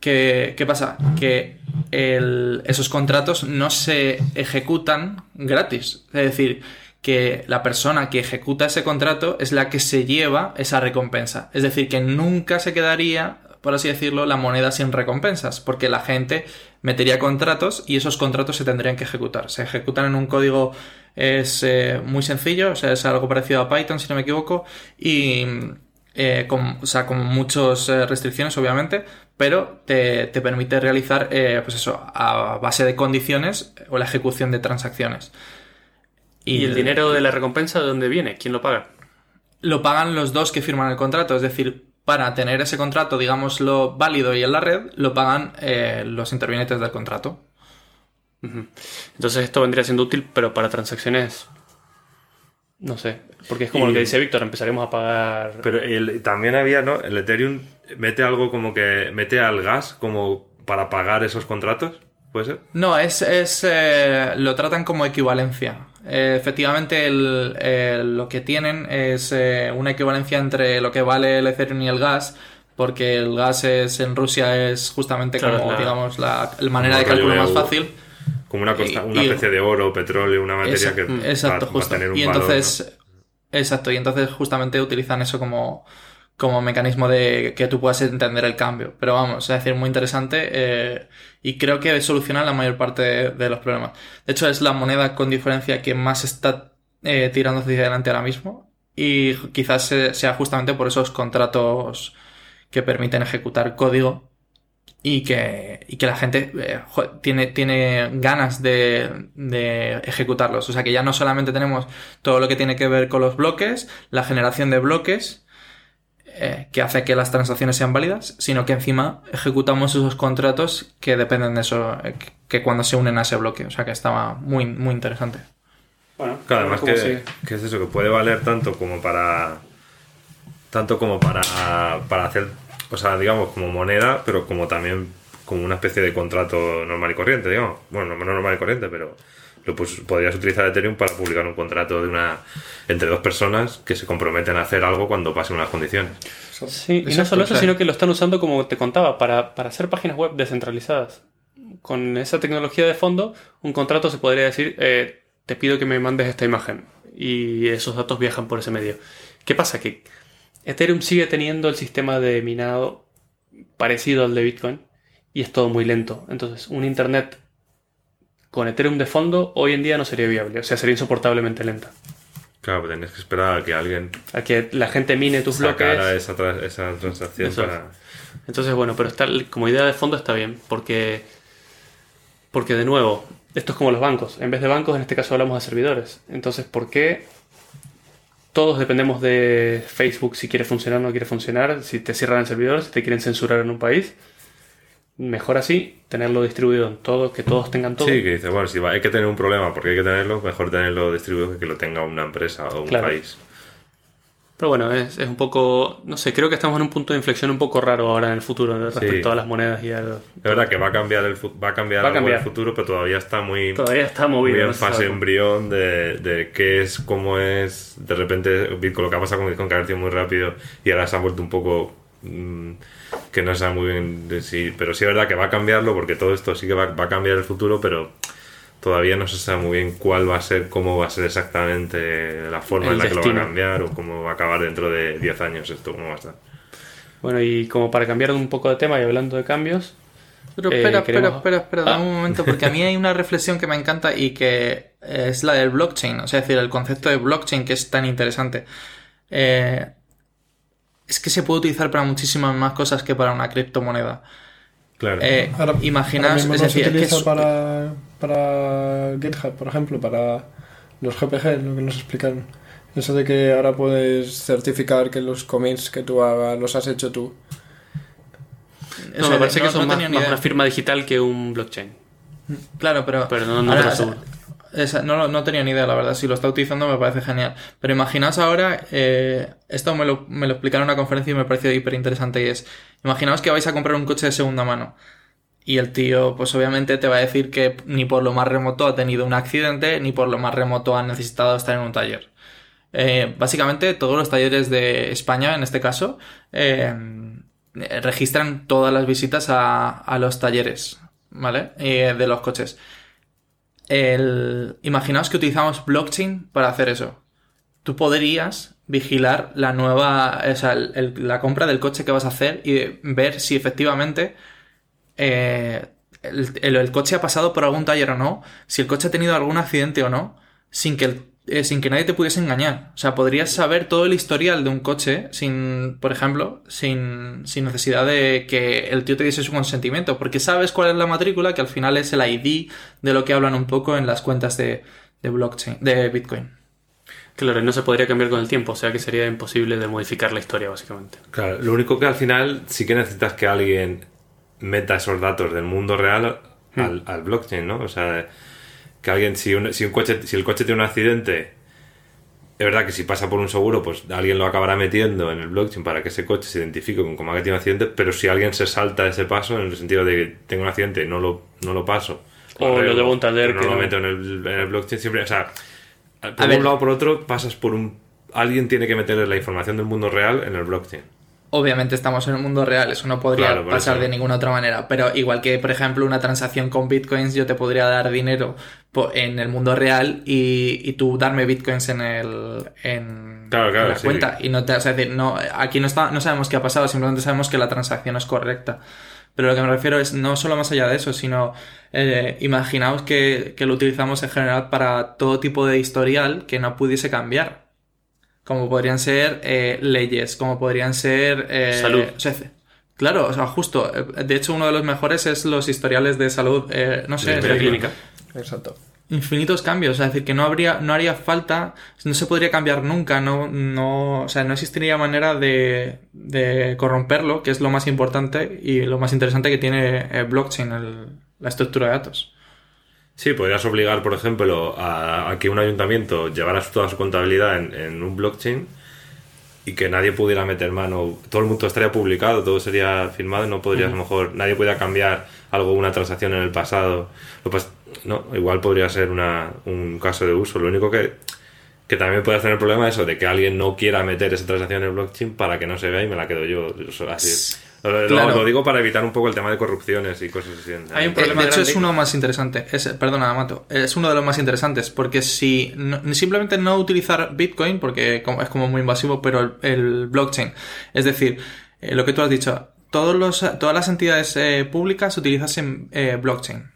¿Qué, qué pasa? Que esos contratos no se ejecutan gratis. Es decir, que la persona que ejecuta ese contrato es la que se lleva esa recompensa. Es decir, que nunca se quedaría, por así decirlo, la moneda sin recompensas, porque la gente metería contratos y esos contratos se tendrían que ejecutar. Se ejecutan en un código es eh, muy sencillo, o sea, es algo parecido a Python, si no me equivoco, y eh, con, o sea, con muchas eh, restricciones, obviamente, pero te, te permite realizar, eh, pues eso, a base de condiciones o la ejecución de transacciones. ¿Y, el dinero de la recompensa de dónde viene? ¿Quién lo paga? lo pagan los dos que firman el contrato. Es decir, para tener ese contrato, digámoslo, válido y en la red, lo pagan eh, los intervinientes del contrato. Entonces esto vendría siendo útil, pero para transacciones No sé, porque es como Y- lo que dice Víctor, empezaremos a pagar... Pero el- también había, ¿no? El Ethereum mete algo como que mete al gas como para pagar esos contratos, ¿puede ser? No, es, es eh, lo tratan como equivalencia. Eh, efectivamente, el- el- lo que tienen es eh, una equivalencia entre lo que vale el Ethereum y el gas, porque el gas es en Rusia es justamente Claro, como, la- digamos, la, la manera de cálculo más fácil. Como una, costa- una y- especie de oro, petróleo, una materia Esa- que va- exacto, va, a justo. tener un y valor, entonces, exacto, y entonces justamente utilizan eso como, como mecanismo de que tú puedas entender el cambio. Pero vamos, es decir, muy interesante eh, y creo que soluciona la mayor parte de, de los problemas. De hecho, es la moneda con diferencia que más está eh, tirando hacia adelante ahora mismo y quizás se- sea justamente por esos contratos que permiten ejecutar código y que, y que la gente eh, tiene, tiene ganas de, de ejecutarlos. O sea que ya no solamente tenemos todo lo que tiene que ver con los bloques, la generación de bloques, eh, que hace que las transacciones sean válidas, sino que encima ejecutamos esos contratos que dependen de eso, eh, que- cuando se unen a ese bloque. O sea que estaba muy, muy interesante. Bueno, Claro, además que, que es eso, que puede valer tanto como para. Tanto como para, para hacer. O sea, digamos, como moneda, pero como también como una especie de contrato normal y corriente, digamos. Bueno, no normal y corriente, pero lo pues, podrías utilizar Ethereum para publicar un contrato de una entre dos personas que se comprometen a hacer algo cuando pasen unas condiciones. Sí, y no solo eso, sino que lo están usando, como te contaba, para, para hacer páginas web descentralizadas. Con esa tecnología de fondo, un contrato se podría decir, eh, te pido que me mandes esta imagen. Y esos datos viajan por ese medio. ¿Qué pasa? Que Ethereum sigue teniendo el sistema de minado parecido al de Bitcoin y es todo muy lento. Entonces, un Internet con Ethereum de fondo hoy en día no sería viable, o sea, sería insoportablemente lenta. Claro, tenías que esperar a que alguien A que la gente mine tus bloques. sacara esa, tra- esa transacción Eso es. para. Entonces, bueno, pero está, como idea de fondo está bien, porque, porque de nuevo, esto es como los bancos. En vez de bancos, en este caso hablamos de servidores. Entonces, ¿por qué todos dependemos de Facebook si quiere funcionar o no quiere funcionar? Si te cierran el servidor, si te quieren censurar en un país. Mejor así, tenerlo distribuido en todo, que todos tengan todo. Sí, que dice, bueno, si va- hay que tener un problema porque hay que tenerlo, mejor tenerlo distribuido que que lo tenga una empresa o un Claro. país. Pero bueno, es, es un poco, no sé, creo que estamos en un punto de inflexión un poco raro ahora en el futuro respecto a las monedas y a los- Es verdad que va a cambiar el, va a cambiar Va a en el cambiar. futuro, pero todavía está muy, Todavía está muy movido. en no se fase embrión de, de qué es, cómo es. De repente, Bitcoin, lo que ha pasado con Bitcoin, que ha crecido muy rápido y ahora se ha vuelto un poco. mm, que no se sabe muy bien de si. Pero sí es verdad que va a cambiarlo, porque todo esto sí que va, va a cambiar el futuro, pero todavía no se sabe muy bien cuál va a ser, cómo va a ser exactamente la forma El en la que lo va a cambiar o cómo va a acabar dentro de 10 años esto, cómo va a estar. Bueno, y como para cambiar un poco de tema y hablando de cambios, Pero Eh, espera, queremos- espera, espera, espera, dame Ah. un momento, porque a mí hay una reflexión que me encanta y que es la del blockchain, o sea, es decir, el concepto de blockchain que es tan interesante. Eh, es que se puede utilizar para muchísimas más cosas que para una criptomoneda. Claro. Eh, Ahora, imaginaos, ahora es decir, se que utiliza es- para, para GitHub, por ejemplo, para los GPG, lo que nos explicaron. Eso de que ahora puedes certificar que los commits que tú hagas los has hecho tú. no, eso me parece que no- es no más, más una firma digital que un blockchain. Claro, pero. Pero no- no ahora, te lo aseguro. No, no tenía ni idea, la verdad. Si lo está utilizando me parece genial. Pero imaginaos ahora, eh, esto me lo, me lo explicaron en una conferencia y me pareció hiper interesante. Y es, imaginaos que vais a comprar un coche de segunda mano. Y el tío, pues obviamente te va a decir que ni por lo más remoto ha tenido un accidente, ni por lo más remoto ha necesitado estar en un taller. Eh, básicamente todos los talleres de España, en este caso, eh, registran todas las visitas a, a los talleres, ¿vale? Eh, de los coches. El, imaginaos que utilizamos blockchain para hacer eso. Tú podrías vigilar la nueva, o sea, la compra del coche que vas a hacer y ver si efectivamente eh, el, el- el coche ha pasado por algún taller o no, si el coche ha tenido algún accidente o no, sin que, el- eh, sin que nadie te pudiese engañar. O sea, podrías saber todo el historial de un coche sin, por ejemplo, sin, sin necesidad de que el tío te diese su consentimiento, porque sabes cuál es la matrícula, que al final es el ID de lo que hablan un poco en las cuentas de, de blockchain, de Bitcoin. Claro, y no se podría cambiar con el tiempo, o sea que sería imposible de modificar la historia, básicamente. Claro, lo único que al final sí que necesitas que alguien meta esos datos del mundo real al, al blockchain, ¿no? O sea, que alguien, si un, si un coche, si el coche tiene un accidente, es verdad que si pasa por un seguro, pues alguien lo acabará metiendo en el blockchain para que ese coche se identifique con como que tiene un accidente, pero si alguien se salta ese paso, en el sentido de que tengo un accidente y no lo, no lo paso, O lo a un taller pero que no lo no- meto en el, en el blockchain, siempre, o sea, por A ver. un lado o por otro, pasas por un... Alguien tiene que meter la información del mundo real en el blockchain. Obviamente estamos en un mundo real, eso no podría Claro, pasar eso. de ninguna otra manera. Pero igual que, por ejemplo, una transacción con bitcoins, yo te podría dar dinero en el mundo real y, y tú darme bitcoins en el en, Claro, claro, en la sí. cuenta. Y no te, o sea, decir, no, aquí no está, no sabemos qué ha pasado, simplemente sabemos que la transacción es correcta. Pero lo que me refiero es no solo más allá de eso, sino eh, imaginaos que, que lo utilizamos en general para todo tipo de historial que no pudiese cambiar. Como podrían ser eh, leyes, como podrían ser... eh, Salud. o sea, claro, o sea, justo. eh, De hecho, uno de los mejores es los historiales de salud. eh, no sé, De clínica. Exacto. infinitos cambios. Es decir, que no habría, no haría falta, no se podría cambiar nunca, no, no, o sea, no existiría manera de, de corromperlo, que es lo más importante y lo más interesante que tiene eh, blockchain, el- la estructura de datos. Sí, podrías obligar, por ejemplo, a, a que un ayuntamiento llevara toda su contabilidad en, en un blockchain y que nadie pudiera meter mano. Todo el mundo estaría publicado, todo sería firmado y no podrías, a lo mejor, nadie podría cambiar algo, una transacción en el pasado. Lo pas- no, igual podría ser una, un caso de uso. Lo único que, que también puede tener el problema es eso, de que alguien no quiera meter esa transacción en el blockchain para que no se vea y me la quedo yo. Así. Lo- Claro. lo digo para evitar un poco el tema de corrupciones y cosas así. Hay un problema de hecho, grande. es uno más interesante. Es, perdona, Mato. Es uno de los más interesantes. Porque si no- simplemente no utilizar Bitcoin, porque como- es como muy invasivo, pero el, el blockchain. Es decir, eh, lo que tú has dicho, todos los, todas las entidades eh, públicas utilizan eh, blockchain.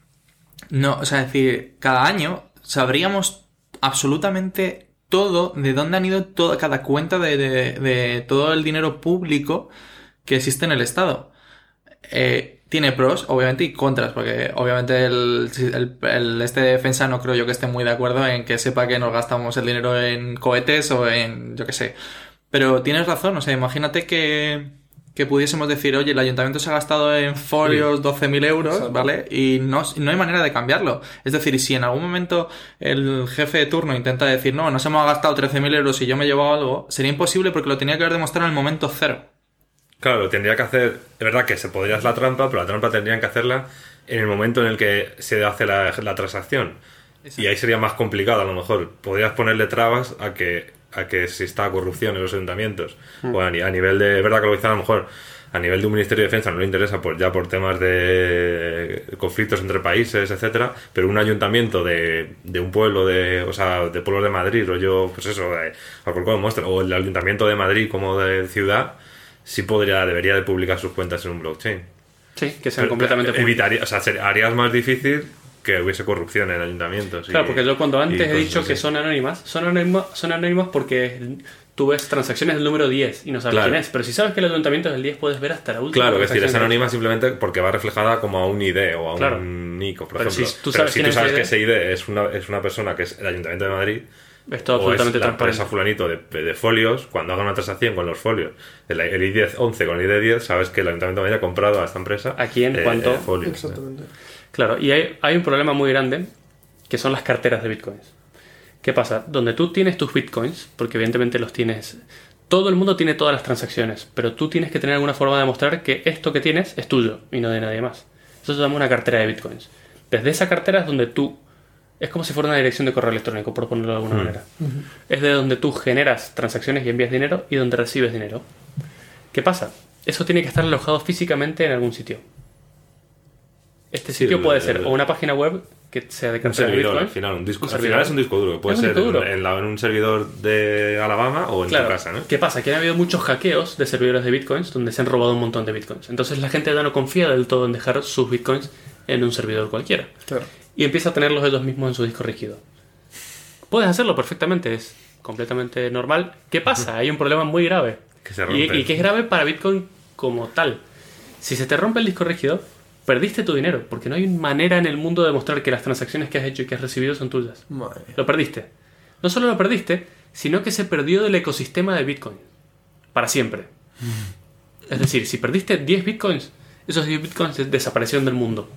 No, o sea, es decir, cada año sabríamos absolutamente todo de dónde han ido toda, cada cuenta de, de- de todo el dinero público que existe en el Estado. Eh, tiene pros, obviamente, y contras, porque obviamente el, el- el- este defensa no creo yo que esté muy de acuerdo en que sepa que nos gastamos el dinero en cohetes o en, yo qué sé. Pero tienes razón, o sea, imagínate que, que pudiésemos decir, oye, el ayuntamiento se ha gastado en folios 12.000 euros, Exacto. ¿vale? Y no, no hay manera de cambiarlo. Es decir, si en algún momento el jefe de turno intenta decir, no, nos hemos gastado 13.000 euros y yo me he llevado algo, sería imposible porque lo tenía que haber demostrado en el momento cero. Claro, lo tendría que hacer. Es verdad que se podría hacer la trampa, pero la trampa tendrían que hacerla en el momento en el que se hace la, la transacción. Y ahí sería más complicado, a lo mejor. Podrías ponerle trabas a que, a que exista corrupción en los ayuntamientos. O a, ni- a nivel de. Es verdad que lo dicen a lo mejor. A nivel de un Ministerio de Defensa no le interesa por, ya por temas de conflictos entre países, etcétera, pero un ayuntamiento de, de un pueblo de, o sea, de pueblos de Madrid, o yo, pues eso, de Alcorcón, Mostra, o el ayuntamiento de Madrid como de ciudad, sí podría, debería de publicar sus cuentas en un blockchain. Sí, que sean Pero, completamente públicos. evitaría, o sea, harías más difícil que hubiese corrupción en ayuntamientos. y- Claro, porque yo cuando y antes he dicho así. que son anónimas, son anónimas, son anónimas porque tú ves transacciones del número 10 y no sabes Claro. quién es. Pero si sabes que el ayuntamiento es el 10, puedes ver hasta la última. Claro, es decir, es anónima simplemente porque va reflejada como a un ID o a Claro. un nico, por Pero ejemplo. si tú Pero sabes si quién tú es sabes que ese ID es una, es una persona que es el Ayuntamiento de Madrid, Es todo o es absolutamente la empresa transparente. fulanito de, de folios, cuando haga una transacción con los folios, el, el ID 11 con el ID 10, sabes que el Ayuntamiento de Madrid ha comprado a esta empresa ¿A quién? eh, ¿Cuánto? eh, folios. Exactamente. Claro, y hay, hay un problema muy grande que son las carteras de bitcoins. ¿Qué pasa? Donde tú tienes tus bitcoins, porque evidentemente los tienes. Todo el mundo tiene todas las transacciones, pero tú tienes que tener alguna forma de demostrar que esto que tienes es tuyo y no de nadie más. Eso se llama una cartera de bitcoins. Desde esa cartera es donde tú. Es como si fuera una dirección de correo electrónico, por ponerlo de alguna manera. Es de donde tú generas transacciones y envías dinero y donde recibes dinero. ¿Qué pasa? Eso tiene que estar alojado físicamente en algún sitio. Este Sí, sitio el- puede ser el- o una página web que sea de Un servidor, Bitcoin. al final, un disco. Un al servidor. final es un disco duro, puede ser disco duro. en, en la- en un servidor de Alabama o en Claro. tu casa, ¿no? ¿Qué pasa? Que ha habido muchos hackeos de servidores de bitcoins donde se han robado un montón de bitcoins. Entonces la gente ya no confía del todo en dejar sus bitcoins en un servidor cualquiera. Claro. Y empieza a tenerlos ellos mismos en su disco rígido. Puedes hacerlo perfectamente, es completamente normal. ¿Qué pasa? Hay un problema muy grave. Que se Y, y que es grave para Bitcoin como tal. Si se te rompe el disco rígido, perdiste tu dinero, porque no hay manera en el mundo de demostrar que las transacciones que has hecho y que has recibido son tuyas. Madre. Lo perdiste. No solo lo perdiste, sino que se perdió del ecosistema de Bitcoin. Para siempre. Es decir, si perdiste 10 Bitcoins, esos 10 Bitcoins des- desaparecieron del mundo.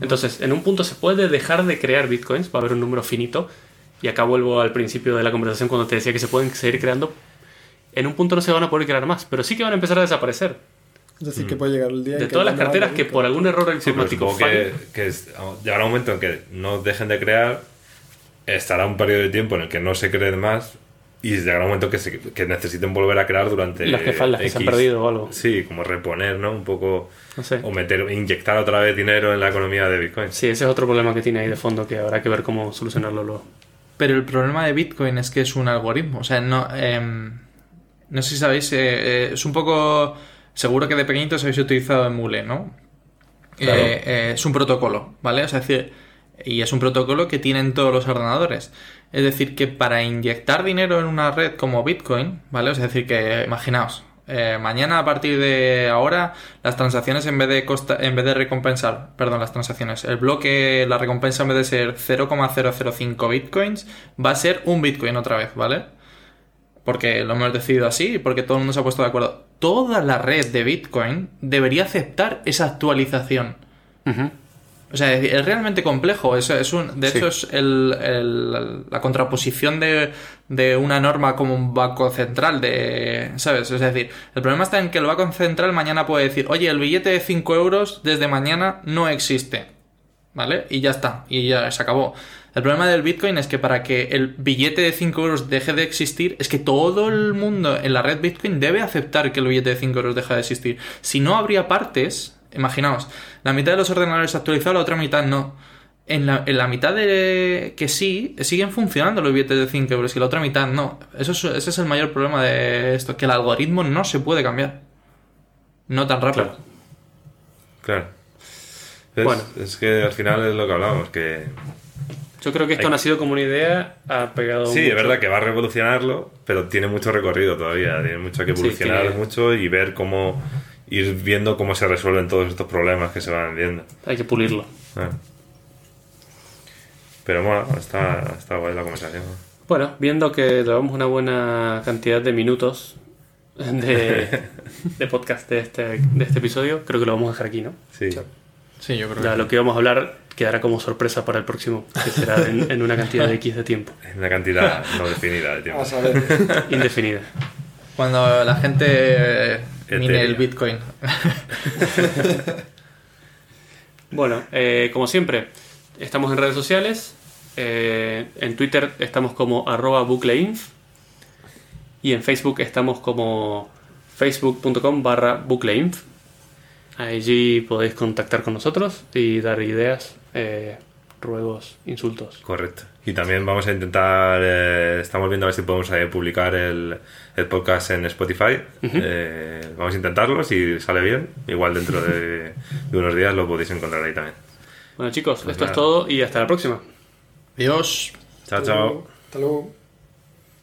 Entonces, en un punto se puede dejar de crear Bitcoins, va a haber un número finito, Y acá vuelvo al principio de la conversación cuando te decía que se pueden seguir creando. En un punto no se van a poder crear más, pero sí que van a empezar a desaparecer. Es decir, que puede llegar el día De que todas las carteras que por algún error Sí, informático supongo que, que llegará un momento en que no dejen de crear, estará un periodo de tiempo en el que no se creen más y llegará un momento que, se- que necesiten volver a crear durante Las que faltan, las que se han perdido o algo. Sí, como reponer, ¿no? Un poco... No sé. O meter, inyectar otra vez dinero en la economía de Bitcoin. Sí, ese es otro problema que tiene ahí de fondo que habrá que ver cómo solucionarlo luego. Pero el problema de Bitcoin es que es un algoritmo. O sea, no. em, no sé si sabéis. eh, eh, es un poco. Seguro que de pequeñitos habéis utilizado Emule, ¿no? Claro. Eh, eh, es un protocolo, ¿vale? O sea, es decir, y es un protocolo que tienen todos los ordenadores. Es decir, que para inyectar dinero en una red como Bitcoin, ¿vale? Es decir, que imaginaos, eh, mañana a partir de ahora, las transacciones en vez de en vez de recompensar, perdón, las transacciones, el bloque, la recompensa en vez de ser 0,005 bitcoins, va a ser un bitcoin otra vez, ¿vale? Porque lo hemos decidido así y porque todo el mundo se ha puesto de acuerdo. Toda la red de Bitcoin debería aceptar esa actualización. O sea, es realmente complejo. Es, es un, de Sí. hecho, es el- el- la contraposición de, de una norma como un banco central. De, ¿Sabes? Es decir, el problema está en que el banco central mañana puede decir, oye, el billete de 5 euros desde mañana no existe. ¿Vale? Y ya está. Y ya se acabó. El problema del Bitcoin es que para que el billete de 5 euros deje de existir, es que todo el mundo en la red Bitcoin debe aceptar que el billete de 5 euros deja de existir. Si no, habría partes. Imaginaos, la mitad de los ordenadores actualizados, la otra mitad no. En la, en la mitad de que sí, siguen funcionando los billetes de 5 euros y la otra mitad no. Eso es- ese es el mayor problema de esto, que el algoritmo no se puede cambiar. No tan rápido. Claro. Claro. Es, Bueno. es que al final es lo que hablábamos, que... Yo creo que esto Hay- no ha sido como una idea, ha pegado Sí, mucho. es verdad que va a revolucionarlo, pero tiene mucho recorrido todavía. Tiene mucho que Sí, evolucionar tiene- mucho y ver cómo... Ir viendo cómo se resuelven todos estos problemas que se van viendo. Hay que pulirlo. Ah. Pero bueno, está, está guay la conversación. Bueno, viendo que llevamos una buena cantidad de minutos de, de podcast de este, de este episodio, creo que lo vamos a dejar aquí, ¿no? Sí. Sí, yo creo Ya que lo que íbamos a hablar quedará como sorpresa para el próximo, que será en, en una cantidad de X de tiempo, Es una cantidad no definida de tiempo. A saber. indefinida. Cuando la gente mine el. Bitcoin. Bueno, eh, como siempre, estamos en redes sociales. eh, en Twitter estamos como arroba bucleinf. Y en Facebook estamos como facebook.com barra bucleinf. Allí podéis contactar con nosotros y dar ideas, eh, ruegos, insultos. Correcto. Y también vamos a intentar, eh, estamos viendo a ver si podemos eh, publicar el, el podcast en Spotify. Eh, vamos a intentarlo, si sale bien. Igual dentro de, de unos días lo podéis encontrar ahí también. Bueno chicos, Pues esto es todo y hasta la próxima. Dios. Chao, chao. Hasta luego.